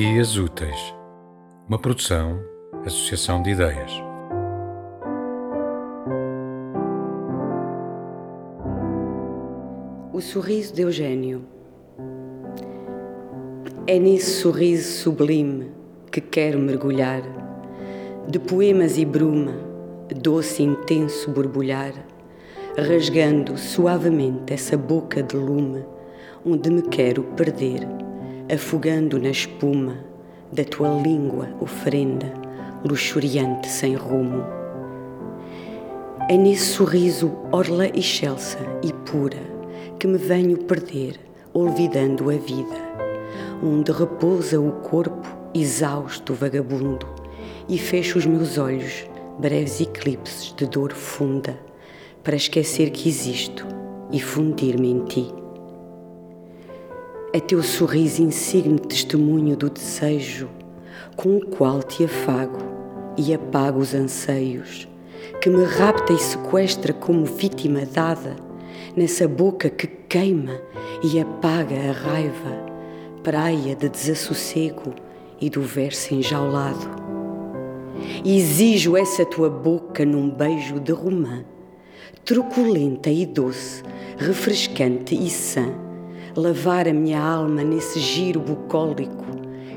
Dias Úteis, uma produção, associação de ideias. O sorriso de Eugênio. É nesse sorriso sublime que quero mergulhar, de poemas e bruma, doce e intenso borbulhar, rasgando suavemente essa boca de lume onde me quero perder afogando na espuma da tua língua oferenda, luxuriante sem rumo. É nesse sorriso orla excelsa e pura que me venho perder, olvidando a vida, onde repousa o corpo exausto vagabundo e fecho os meus olhos, breves eclipses de dor funda, para esquecer que existo e fundir-me em ti. É teu sorriso insigne testemunho do desejo com o qual te afago e apago os anseios, que me rapta e sequestra como vítima dada nessa boca que queima e apaga a raiva, praia de desassossego e do verso enjaulado. Exijo essa tua boca num beijo de romã, truculenta e doce, refrescante e sã lavar a minha alma nesse giro bucólico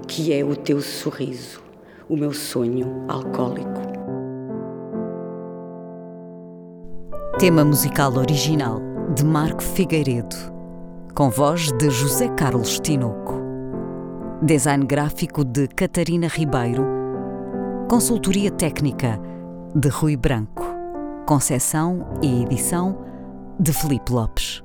que é o teu sorriso, o meu sonho alcoólico. Tema musical original de Marco Figueiredo, com voz de José Carlos Tinoco. Design gráfico de Catarina Ribeiro. Consultoria técnica de Rui Branco. Concessão e edição de Felipe Lopes.